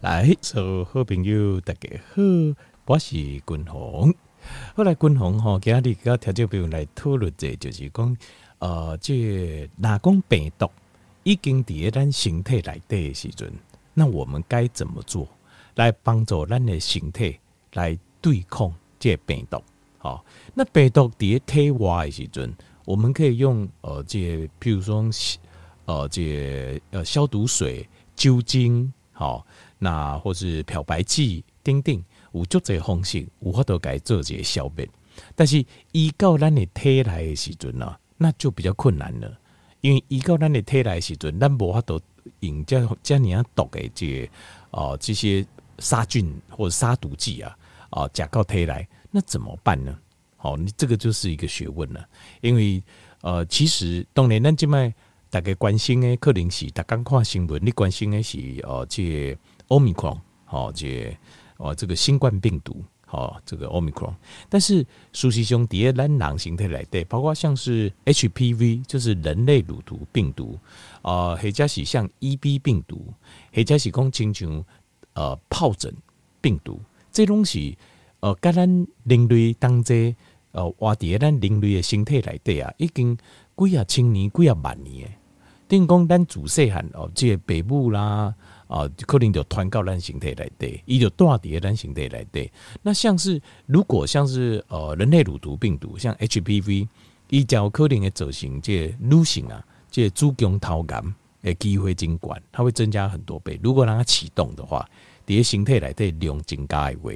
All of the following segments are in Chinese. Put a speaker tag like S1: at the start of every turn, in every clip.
S1: 来，所有好朋友大家好，我是君宏。后来君宏吼，今日跟听众朋友来讨论者，就是讲，呃，这哪讲病毒已经伫咱身体内底的时阵，那我们该怎么做来帮助咱的身体来对抗这病毒？好，那病毒伫体外的时阵，我们可以用呃，这譬如说，呃，这呃消毒水、酒精，好。那或是漂白剂、等等，有足侪方式，有法度该做一个消灭。但是依到咱的体内的时阵呢，那就比较困难了，因为依到咱的体内的时阵，咱无法度用这这样毒的这哦、呃、这些杀菌或者杀毒剂啊啊加到体内，那怎么办呢？好，你这个就是一个学问了。因为呃，其实当然咱即卖大家关心的可能是，大家看新闻，你关心的是哦、呃、这个。奥密克戎，好，这哦，这个新冠病毒，好，这个奥密克戎。但是，苏西兄第二单囊形态来对，包括像是 HPV，就是人类乳头病毒，啊，或者是像 EB 病毒，或者是讲亲像呃疱疹病毒，这东西呃，跟咱人类当中呃，活伫咱人类的身体来对啊，已经几啊千年、几啊万年诶。等于讲咱自细汉哦，这个北部啦。啊，可能就传到咱身体来对，伊就带伫咱身体来对。那像是如果像是呃人类乳头病毒，像 HPV，伊较可能会造成这女性啊，这子宫头癌的机会增高，它会增加很多倍。如果让它启动的话，伫身体来对量增加的话，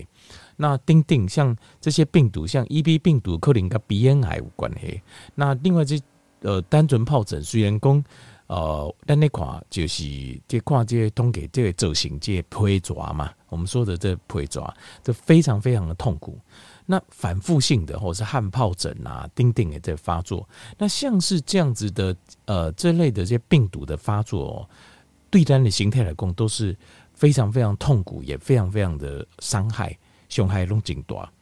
S1: 那丁丁像这些病毒，像 EB 病毒，可能跟鼻咽癌有关系。那另外这呃单纯疱疹，虽然讲。呃，咱那看就是这看这统计这个造成这皮爪嘛，我们说的这皮爪，这非常非常的痛苦。那反复性的或者是汗疱疹啊、丁丁的这发作，那像是这样子的呃这类的这些病毒的发作，哦，对咱的形态来讲都是非常非常痛苦，也非常非常的伤害，伤害拢真大。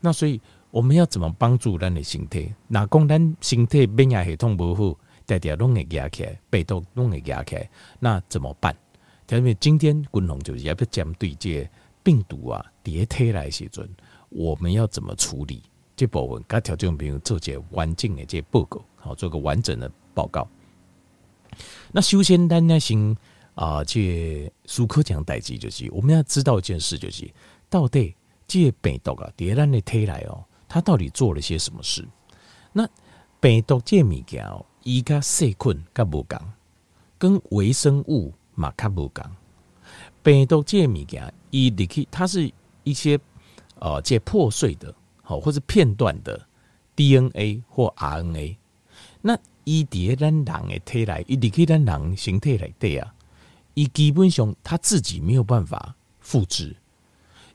S1: 那所以我们要怎么帮助咱的形态？那讲咱形态免疫系统不好。大家拢会压起来，被动拢会压起来，那怎么办？因为今天军龙就是要不针对这病毒啊，叠贴来时阵，我们要怎么处理这部分？该条件朋友做些完整的这报告，好，做个完整的报告。那首先，咱要先啊，这苏科讲代志就是，我们要知道一件事，就是到底这病毒啊，叠咱的推来哦，它到底做了些什么事？那病毒这物件哦。伊甲细菌甲无共，跟微生物嘛较无共。病毒这物件，伊入去，它是一些呃，这破碎的，好或是片段的 DNA 或 RNA。那伊伫咧咱人的体内，伊入去咱人形体内底啊，伊基本上它自己没有办法复制。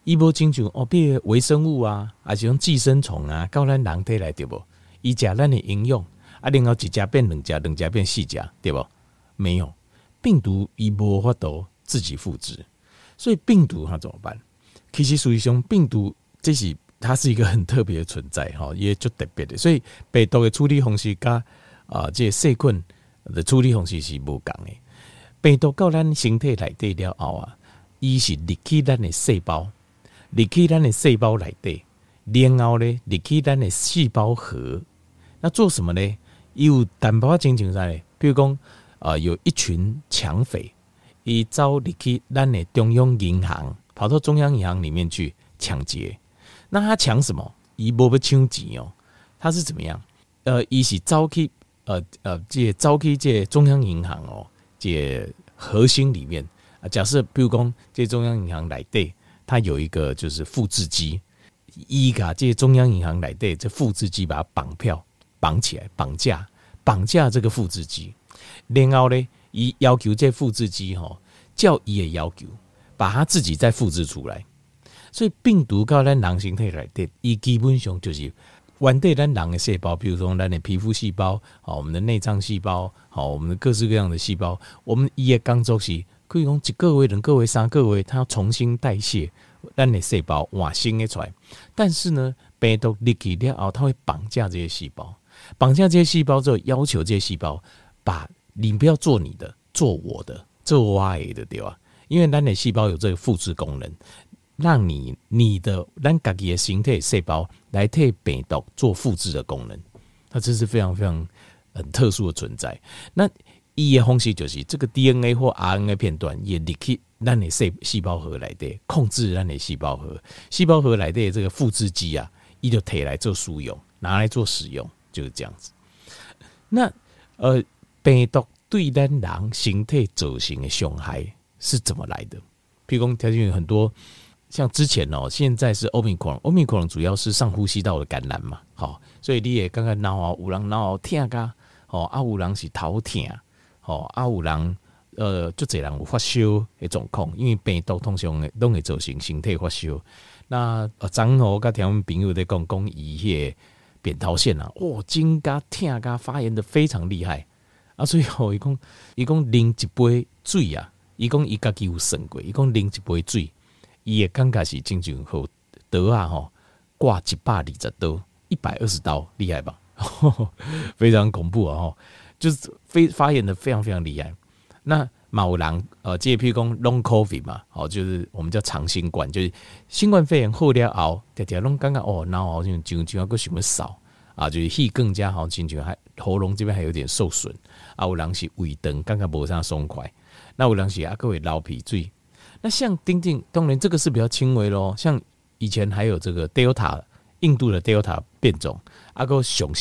S1: 伊无亲像哦，比如微生物啊，还是用寄生虫啊，到咱人体内对不？伊食咱的营养。啊，然后一家变两家，两家变四家，对不？没有病毒，伊无法度自己复制，所以病毒它怎么办？其实属于说病毒，这是它是一个很特别的存在哈，也就特别的。所以病毒的处理方式跟啊，这细菌的处理方式是无共的。病毒到咱身体内底了后啊，伊是入去咱的细胞，入去咱的细胞内底，然后呢，入去咱的细胞核，那做什么呢？有淡薄仔情形在，比如讲，呃，有一群抢匪，伊走入去咱的中央银行，跑到中央银行里面去抢劫。那他抢什么？伊无要抢钱哦，他是怎么样？呃，伊是走去，呃呃，这走去这中央银行哦，这核心里面啊，假设比如讲，这中央银行内底，它有一个就是复制机，伊甲这中央银行内底这复制机把它绑票。绑起来，绑架，绑架这个复制机，然后呢，以要求这复制机吼，叫伊的要求，把它自己再复制出来。所以病毒到咱人身体来的，伊基本上就是原对咱人的细胞，比如说咱的皮肤细胞，好，我们的内脏细胞，好，我们的各式各样的细胞，我们伊的工作是可以用一个月、两个月、三个月，它要重新代谢咱的细胞，换新的出来。但是呢，病毒入去了后，它会绑架这些细胞。绑架这些细胞之后，要求这些细胞把你不要做你的，做我的，做我的，对吧？因为咱的细胞有这个复制功能，让你你的咱自己的形态细胞来替病毒做复制的功能，它这是非常非常很特殊的存在。那伊的方式就是这个 DNA 或 RNA 片段也立去咱的细细胞核来的控制咱的细胞核，细胞核来的这个复制机啊，伊就摕来做使用，拿来做使用，就是这样子。那呃，病毒对咱人形态造成的伤害是怎么来的？譬如讲，条件有很多，像之前哦，现在是 Omicron，Omicron 主要是上呼吸道的感染嘛，好，所以你也刚刚闹啊，有人闹痛噶，哦，啊有人是头痛。哦，啊有人呃，就这人有发烧的状况，因为病毒通常都会造成身体发烧。那呃，昨天我跟听我们朋友在讲，讲伊些扁桃腺啊，哇，真噶痛噶，发炎的非常厉害啊。所以吼，伊讲伊讲啉一杯水啊，伊讲伊家己有算过，伊讲啉一杯水，伊也感觉是真正好刀啊吼，挂一百二十刀，一百二十刀，厉害吧？非常恐怖啊！吼。就是非发炎的非常非常厉害。那某人呃，这譬如讲 long covid 嘛，哦，就是我们叫长新冠，就是新冠肺炎后了后，条条拢感觉哦，然后好像就就要个什么少啊，就是气更加好，进去还喉咙这边还有点受损啊。有人是胃疼，刚刚无啥松快。那有人是啊，各位流鼻水。那像丁丁，当然这个是比较轻微咯。像以前还有这个 Delta 印度的 Delta 变种，啊个雄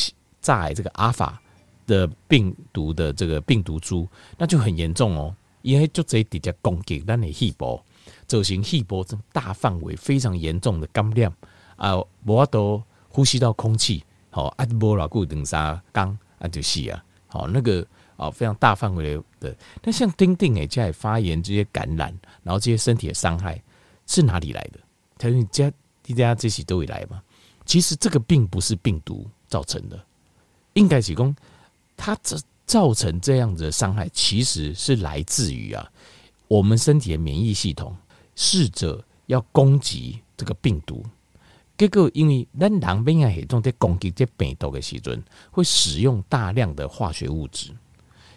S1: 在这个阿法。的病毒的这个病毒株，那就很严重哦，因为就这直接攻击咱的细胞，造成细胞这大范围非常严重的感染啊，无法度呼吸到空气，好啊，无偌久两三天啊就死啊，好那个啊非常大范围的，那像丁丁诶，这些发炎这些感染，然后这些身体的伤害是哪里来的？他说你家大家这些都会来吗？其实这个并不是病毒造成的，应该是讲。他这造成这样子的伤害，其实是来自于啊，我们身体的免疫系统试着要攻击这个病毒，结果因为咱人免疫系统在攻击这病毒的时阵，会使用大量的化学物质，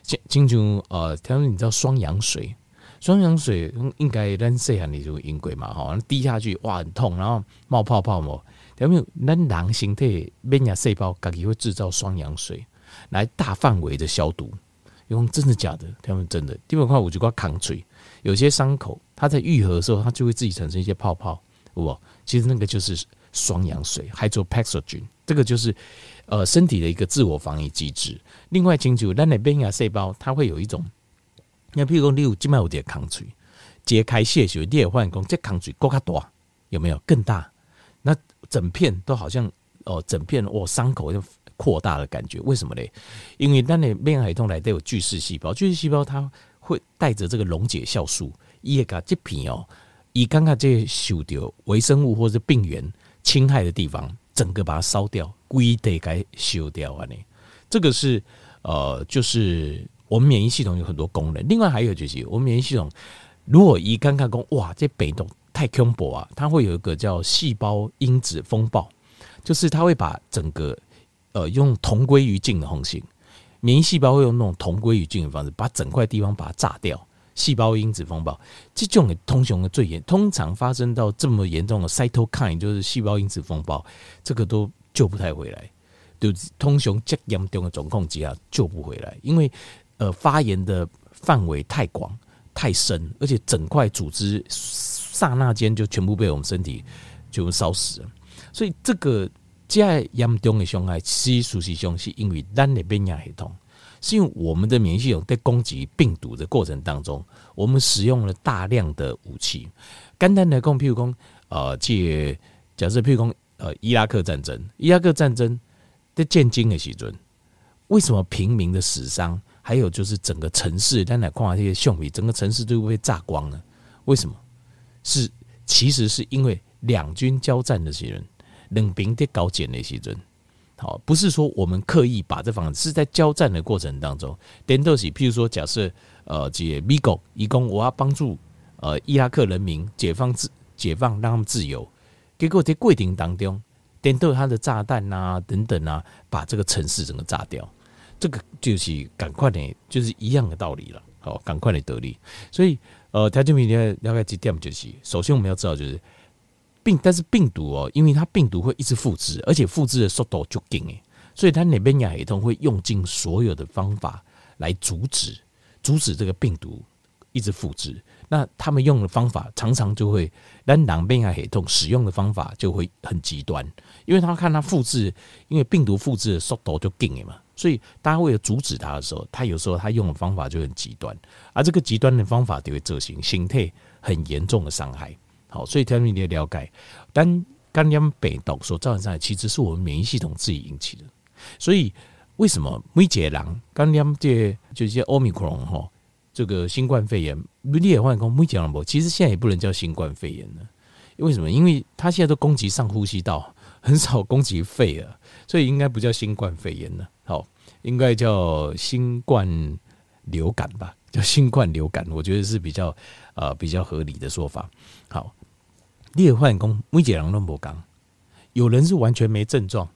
S1: 像经常呃，他说你知道双氧水，双氧水应该咱细汉你就饮过嘛，哈，滴下去哇很痛，然后冒泡泡沫，有没有？咱人身体免疫细胞自己会制造双氧水。来大范围的消毒，用真的假的？他们真的，第二块我就挂抗水，有些伤口它在愈合的时候，它就会自己产生一些泡泡，不？其实那个就是双氧水 （hydroxygen），这个就是呃身体的一个自我防御机制。另外，清楚，咱的免疫细胞它会有一种，那譬如说，你有静脉有点抗水，揭开血血，你也发现这抗水够卡大，有没有更大？那整片都好像哦，整片哦伤口就。扩大的感觉，为什么呢？因为当你免疫系统内都有巨噬细胞，巨噬细胞它会带着这个溶解酵素，伊会把这片哦，伊刚刚这受到微生物或者病原侵害的地方，整个把它烧掉，归得该修掉啊！呢，这个是呃，就是我们免疫系统有很多功能。另外还有就是，我们免疫系统如果一刚刚讲哇，这病毒太恐怖啊，它会有一个叫细胞因子风暴，就是它会把整个。呃，用同归于尽的方式，免疫细胞会用那种同归于尽的方式，把整块地方把它炸掉。细胞因子风暴，这种的通常的最严，通常发生到这么严重的 cytokine，就是细胞因子风暴，这个都救不太回来。就通常这严重的总控之下救不回来，因为呃发炎的范围太广太深，而且整块组织刹那间就全部被我们身体就烧死了，所以这个。这严重的伤害，其实事实上是因为咱的免疫系统，是因为我们的免疫系统在攻击病毒的过程当中，我们使用了大量的武器。简单来讲，譬如讲，呃，借假设譬如讲，呃，伊拉克战争，伊拉克战争在建军的时阵，为什么平民的死伤，还有就是整个城市，咱来看这些相片，整个城市都会被炸光了？为什么？是其实是因为两军交战的时候。冷兵的高检那些人，好，不是说我们刻意把这房子，是在交战的过程当中，点都是，譬如说，假设呃，这美国以供我要帮助呃伊拉克人民解放自解放，让他们自由，结果在过程当中，点都他的炸弹啊等等啊，把这个城市整个炸掉，这个就是赶快的，就是一样的道理了，好，赶快的得利，所以呃，条件比你了解几点就是，首先我们要知道就是病，但是病毒哦，因为它病毒会一直复制，而且复制的速度就劲诶，所以它那边亚系统会用尽所有的方法来阻止，阻止这个病毒一直复制。那他们用的方法常常就会，让两边亚系统使用的方法就会很极端，因为他看它复制，因为病毒复制的速度就劲诶嘛。所以，大家为了阻止它的时候，他有时候他用的方法就很极端，而这个极端的方法就会造成形态很严重的伤害。好，所以条件你也了解，但肝炎病毒所造成伤害，其实是我们免疫系统自己引起的。所以，为什么每个人肝炎这就是奥密克戎哈，这个新冠肺炎，你也换讲每个人不，其实现在也不能叫新冠肺炎了。为什么？因为它现在都攻击上呼吸道，很少攻击肺了，所以应该不叫新冠肺炎了。好，应该叫新冠流感吧，叫新冠流感，我觉得是比较呃比较合理的说法。好，你也换工，每个人都不讲，有人是完全没症状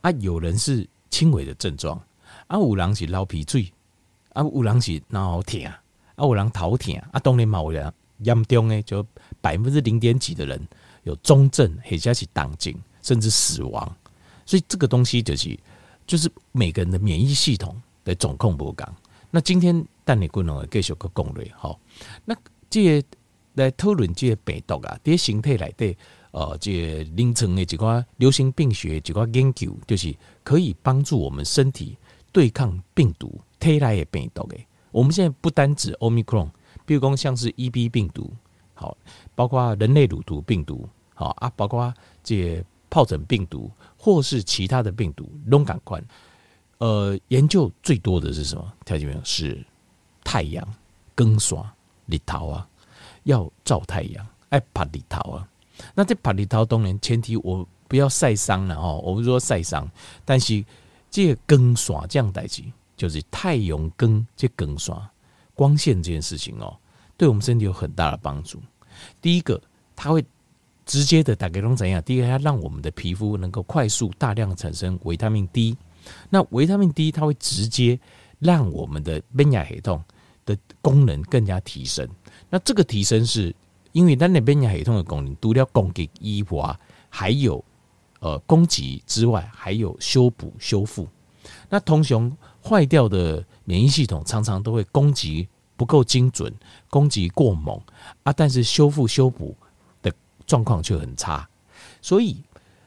S1: 啊，有人是轻微的症状啊，有人是流鼻水啊，有人是脑疼啊，有人头疼啊，当然嘛有人严重的就百分之零点几的人有中症，或者是重症，甚至死亡，所以这个东西就是。就是每个人的免疫系统的总控不讲。那今天带你共同继续个攻略，好。那这个来讨论这个病毒啊，这些形态来的呃，这个临床的几个流行病学几个研究，就是可以帮助我们身体对抗病毒带来的病毒的。我们现在不单指 Omicron，比如说像是 EB 病毒，好，包括人类乳头病毒，好啊，包括这个疱疹病毒。或是其他的病毒，龙感官，呃，研究最多的是什么？条件没有是太阳、更爽、日头啊，要照太阳，爱拍日头啊。那这拍日头当然前提我不要晒伤了哦，我不是说晒伤，但是这个更爽这样代志，就是太阳更这更刷光线这件事情哦，对我们身体有很大的帮助。第一个，它会。直接的打给龙怎样？第一个，它让我们的皮肤能够快速大量产生维他命 D。那维他命 D 它会直接让我们的免疫系统的功能更加提升。那这个提升是因为它的免疫系统的功能，除了攻击、抑化，还有呃攻击之外，还有修补、修复。那通常坏掉的免疫系统常常都会攻击不够精准，攻击过猛啊，但是修复、修补的。状况却很差，所以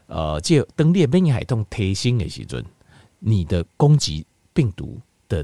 S1: 呃，这当你的免疫系统提升的时阵，你的攻击病毒的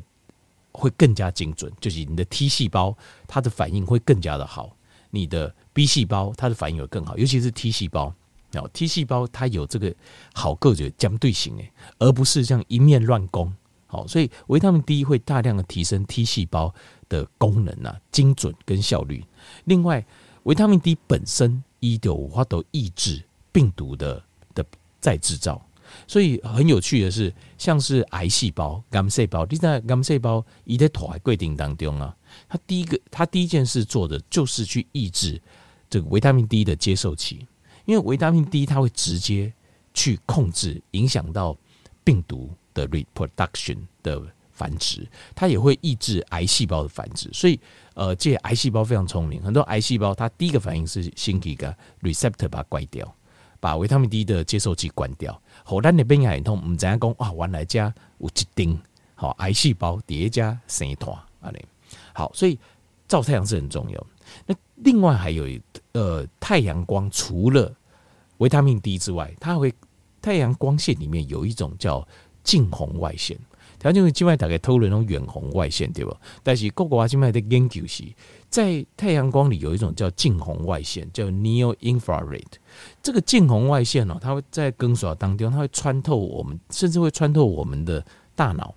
S1: 会更加精准，就是你的 T 细胞它的反应会更加的好，你的 B 细胞它的反应会更好，尤其是 T 细胞哦，T 细胞它有这个好个就相对性诶，而不是这样一面乱攻。好，所以维他命 D 会大量的提升 T 细胞的功能啊，精准跟效率。另外，维他命 D 本身。一九五它都抑制病毒的的再制造，所以很有趣的是，像是癌细胞、癌细胞，你在癌细胞一在头还规定当中啊，它第一个，它第一件事做的就是去抑制这个维他命 D 的接受器，因为维他命 D 它会直接去控制、影响到病毒的 reproduction 的繁殖，它也会抑制癌细胞的繁殖，所以。呃，这癌细胞非常聪明，很多癌细胞它第一个反应是先给个 receptor 把它关掉，把维他命 D 的接收器关掉。好，咱那边也很痛，我们怎样讲啊？原来家有一丁好癌细胞叠加生团啊嘞。好，所以照太阳是很重要。那另外还有呃，太阳光除了维他命 D 之外，它会太阳光线里面有一种叫近红外线。条件是境外大概透了那种远红外线，对吧？但是各国境外的研究是，在太阳光里有一种叫近红外线，叫 Neo Infrared。这个近红外线哦，它会在光线当中，它会穿透我们，甚至会穿透我们的大脑。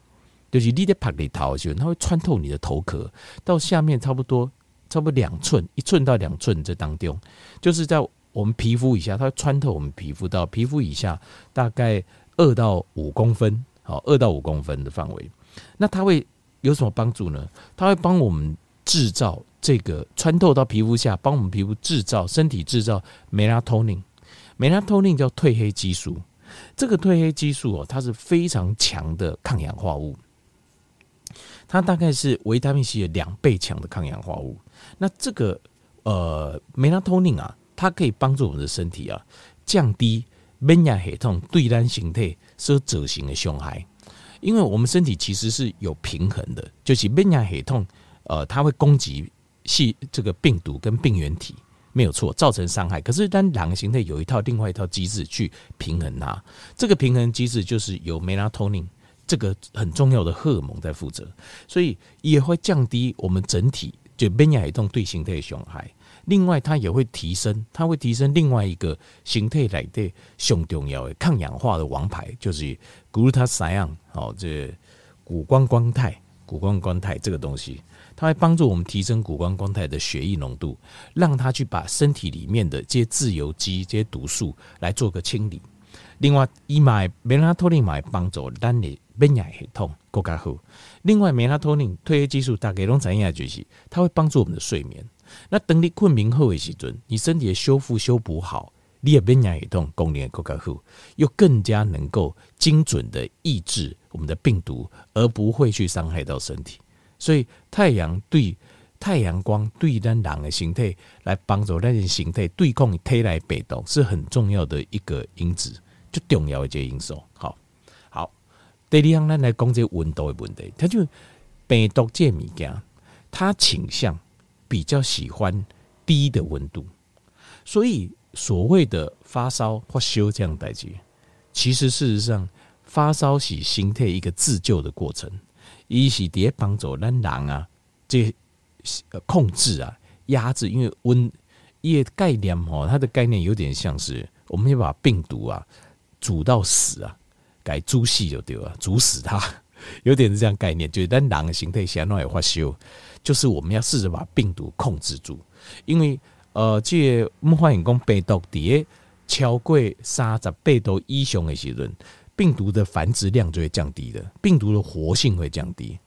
S1: 就是你在帕里头就，它会穿透你的头壳，到下面差不多差不多两寸，一寸到两寸这当中，就是在我们皮肤以下，它会穿透我们皮肤到皮肤以下大概二到五公分。好，二到五公分的范围，那它会有什么帮助呢？它会帮我们制造这个穿透到皮肤下，帮我们皮肤制造身体制造 melatonin，melatonin 叫褪黑激素。这个褪黑激素哦，它是非常强的抗氧化物，它大概是维他命 C 的两倍强的抗氧化物。那这个呃梅拉托宁啊，它可以帮助我们的身体啊降低免疫系统对咱身体所造成的伤害。因为我们身体其实是有平衡的，就是免疫系统呃，它会攻击细这个病毒跟病原体。没有错，造成伤害。可是，当两个形态有一套另外一套机制去平衡它，这个平衡机制就是由梅拉托宁这个很重要的荷尔蒙在负责，所以也会降低我们整体就免疫系统对形态的伤害。另外，它也会提升，它会提升另外一个形态来的最重要的抗氧化的王牌，就是 glutathione 哦，这谷胱甘肽，谷胱甘肽这个东西。它会帮助我们提升谷胱甘肽的血液浓度，让它去把身体里面的这些自由基、这些毒素来做个清理。另外，伊买梅拉托宁买帮助咱的免疫系统更加好。另外，梅拉托宁褪黑激素大概拢怎样就是，它会帮助我们的睡眠。那等你困眠后的时阵，你身体的修复修补好，你也免疫系统功能更加好，又更加能够精准的抑制我们的病毒，而不会去伤害到身体。所以太阳对太阳光对咱人的形态来帮助咱的形态对抗体内病毒是很重要的一个因子，就重要的一个因素。好，好，第二项咱来讲这温度的问题，它就病毒这物件，它倾向比较喜欢低的温度，所以所谓的发烧或休这样代志，其实事实上发烧是形态一个自救的过程。一是伫帮助咱人啊，这控制啊、压制，因为温一个概念吼，它的概念有点像是我们要把病毒啊煮到死啊，改煮死就对了，煮死它，有点是这样概念。就是当狼的形态先乱有发烧，就是我们要试着把病毒控制住，因为呃，这个、我们发现讲病毒伫超过三十八度以上的时阵。病毒的繁殖量就会降低的，病毒的活性会降低。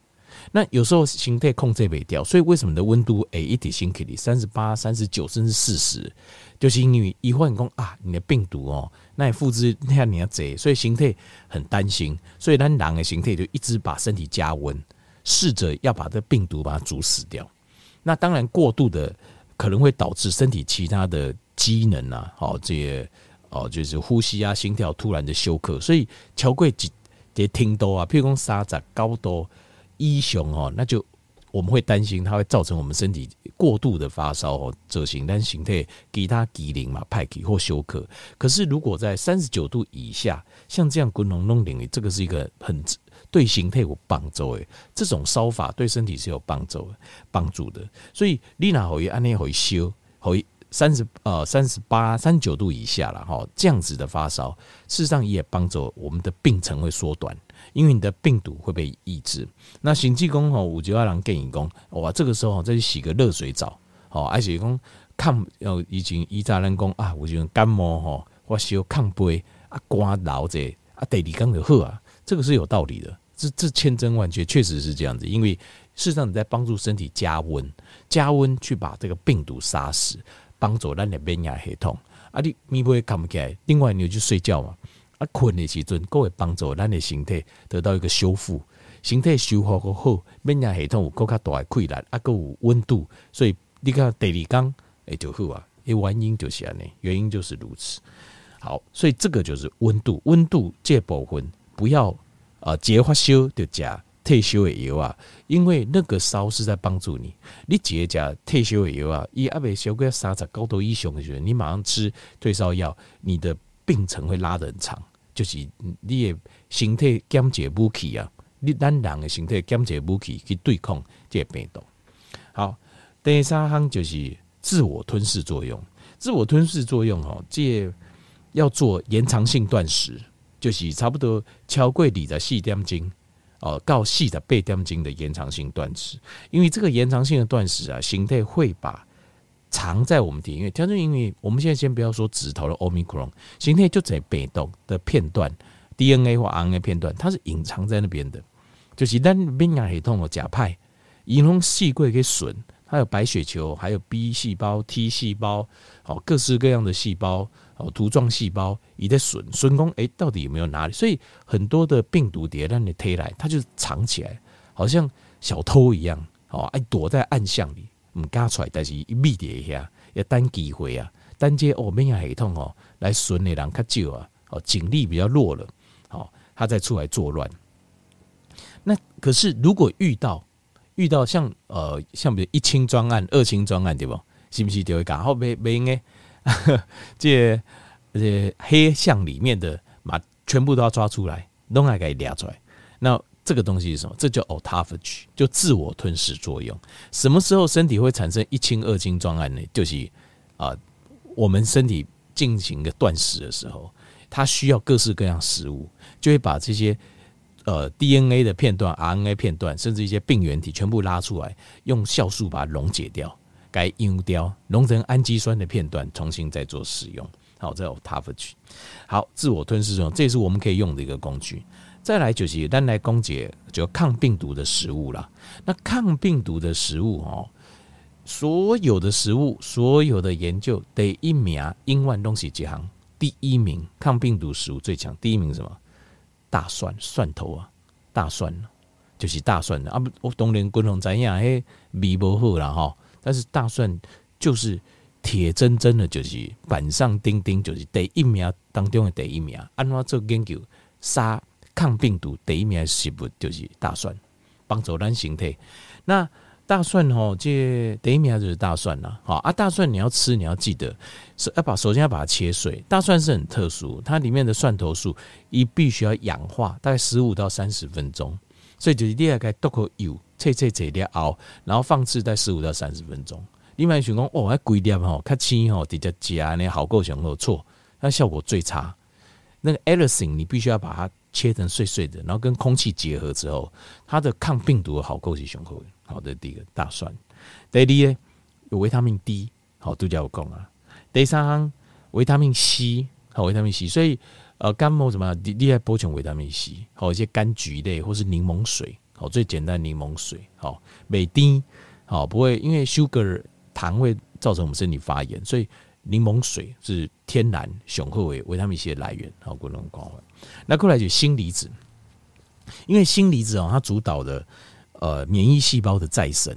S1: 那有时候形态控制没掉，所以为什么的温度诶一点星克里三十八、三十九甚至四十，就是因为一换工啊，你的病毒哦，那你复制那你要贼，所以形态很担心，所以咱人的形态就一直把身体加温，试着要把这病毒把它煮死掉。那当然过度的可能会导致身体其他的机能啊，好这些。哦，就是呼吸啊、心跳突然的休克，所以超过几得听多啊，譬如讲三十高度以上哦，那就我们会担心它会造成我们身体过度的发烧哦，造成但形态其他机能嘛派气或休克。可是如果在三十九度以下，像这样滚龙龙领域，这个是一个很对形态有帮助诶，这种烧法对身体是有帮助的，帮助的。所以你那可以按呢可以烧可以。三十呃三十八三十九度以下了哈，这样子的发烧，事实上也帮助我们的病程会缩短，因为你的病毒会被抑制。那行气功吼，五九二郎建议讲，哇，这个时候再去洗个热水澡，好，而且讲抗呃以前以前人讲啊，我就感冒吼，或烧抗杯啊，刮脑者啊，第二天就好啊，这个是有道理的，这这千真万确，确实是这样子，因为事实上你在帮助身体加温，加温去把这个病毒杀死。帮助咱的免疫系统，啊，你咪不会看不起来。另外，你就睡觉嘛，啊，困的时阵，各会帮助咱的身体得到一个修复，身体修复过后，免疫系统有更加大的溃烂，啊，够有温度，所以你看第二天诶就好啊。原因就是安尼，原因就是如此。好，所以这个就是温度，温度这部分不要啊，结发烧就加。退烧的药啊，因为那个烧是在帮助你。你直接加退烧的药啊，伊阿未烧过三十九度以上的时候，你马上吃退烧药，你的病程会拉得很长。就是你的身体减解武器啊，你咱人的身体减解武器去对抗这个病毒。好，第三项就是自我吞噬作用。自我吞噬作用哦，这要做延长性断食，就是差不多超过二十四点钟。哦，较细的背点精的延长性断食，因为这个延长性的断食啊，形态会把藏在我们体内。因为，因为我们现在先不要说指头的欧米克戎形态，就在被动的片段 DNA 或 RNA 片段，它是隐藏在那边的。就是咱免疫系统的假派，以种细贵给损，它有白血球，还有 B 细胞、T 细胞，哦，各式各样的细胞。哦，突状细胞也在损损工，哎，到底有没有哪里？所以很多的病毒碟让你推来，它就藏起来，好像小偷一样，哦，哎，躲在暗巷里，唔加出来，但是一密一下要等机会啊，等这哦免疫系统哦来损的人较少啊，哦警力比较弱了，好，它再出来作乱。那可是如果遇到遇到像呃像比如一轻专案、二轻专案对不？是不是就会讲好没没应该 这这黑巷里面的嘛，全部都要抓出来，弄来给抓出来。那这个东西是什么？这叫 autophagy，就自我吞噬作用。什么时候身体会产生一氢、二氢专案呢？就是啊、呃，我们身体进行一个断食的时候，它需要各式各样食物，就会把这些呃 DNA 的片段、RNA 片段，甚至一些病原体全部拉出来，用酵素把它溶解掉。该用掉，弄成氨基酸的片段，重新再做使用。好，这 autophagy。好，自我吞噬这种，这也是我们可以用的一个工具。再来就是，单来攻解就抗病毒的食物啦。那抗病毒的食物哦，所有的食物，所有的研究，第一名，英万东西几行，第一名抗病毒食物最强，第一名什么？大蒜，蒜头啊，大蒜，就是大蒜啊。不，我当然共同知影，嘿，味不好啦哈。但是大蒜就是铁铮铮的，就是板上钉钉，就是第一名当中的第一名。按照做研究，杀抗病毒第一名的食物就是大蒜，帮助咱身体。那大蒜吼，这第一名就是大蒜啦。好啊，大蒜你要吃，你要记得是要把首先要把它切碎。大蒜是很特殊，它里面的蒜头素一必须要氧化，大概十五到三十分钟。所以就是第二个剁口油。切切切掉熬，然后放置在十五到三十分钟。另外想讲哦，还贵点吼，较轻吼，直接夹呢好够上好错，那效果最差。那个 allicin 你必须要把它切成碎碎的，然后跟空气结合之后，它的抗病毒的好够是雄厚。好的，第一个大蒜。第二呢，有维他命 D，好都叫我讲啊。第三，维他命 C，好维他命 C，所以呃感冒什么，你你要补充维他命 C，好一些柑橘类或是柠檬水。好，最简单柠檬水，好，美丁，好，不会因为 sugar 糖会造成我们身体发炎，所以柠檬水是天然雄厚为维他命 C 的来源，好，不能光坏。那过来就锌离子，因为锌离子哦，它主导的呃免疫细胞的再生，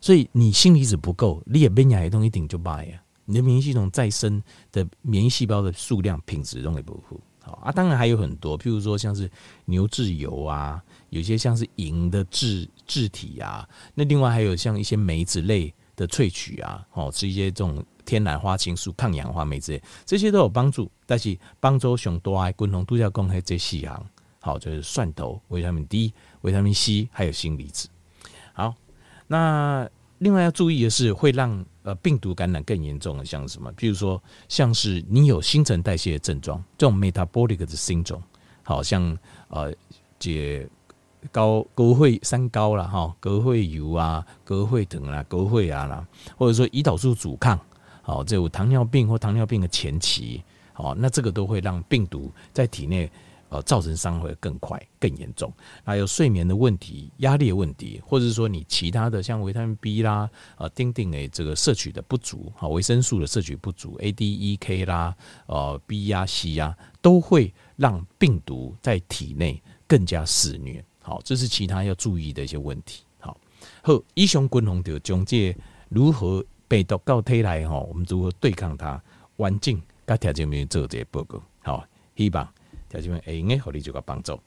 S1: 所以你锌离子不够，你也免疫系统一定就败呀，你的免疫系统再生的免疫细胞的数量品质都会不好。好啊，当然还有很多，譬如说像是牛至油啊。有些像是银的质质体啊，那另外还有像一些梅子类的萃取啊，哦，是一些这种天然花青素、抗氧化酶之类，这些都有帮助。但是帮助上多爱共同度假公开这四项，好，就是蒜头、维他命 D、维他命 C，还有锌离子。好，那另外要注意的是，会让呃病毒感染更严重的，像什么？譬如说，像是你有新陈代谢的症状，这种 metabolic 的 syndrome，好像呃解。高高会三高了哈，高会油啊，高会疼啊，高会啊啦，或者说胰岛素阻抗，好，这有糖尿病或糖尿病的前期，好，那这个都会让病毒在体内呃造成伤害更快、更严重。还有睡眠的问题、压力的问题，或者是说你其他的像维他命 B 啦，呃，丁丁诶这个摄取的不足，好，维生素的摄取不足，A、D、E、K 啦，呃，B 呀、C 呀，都会让病毒在体内更加肆虐。好，这是其他要注意的一些问题。好，好，以上均衡就讲这如何病毒到体内哈，我们如何对抗它，完整跟条件面做这些报告。好，希望条件面会用的，互你这个帮助。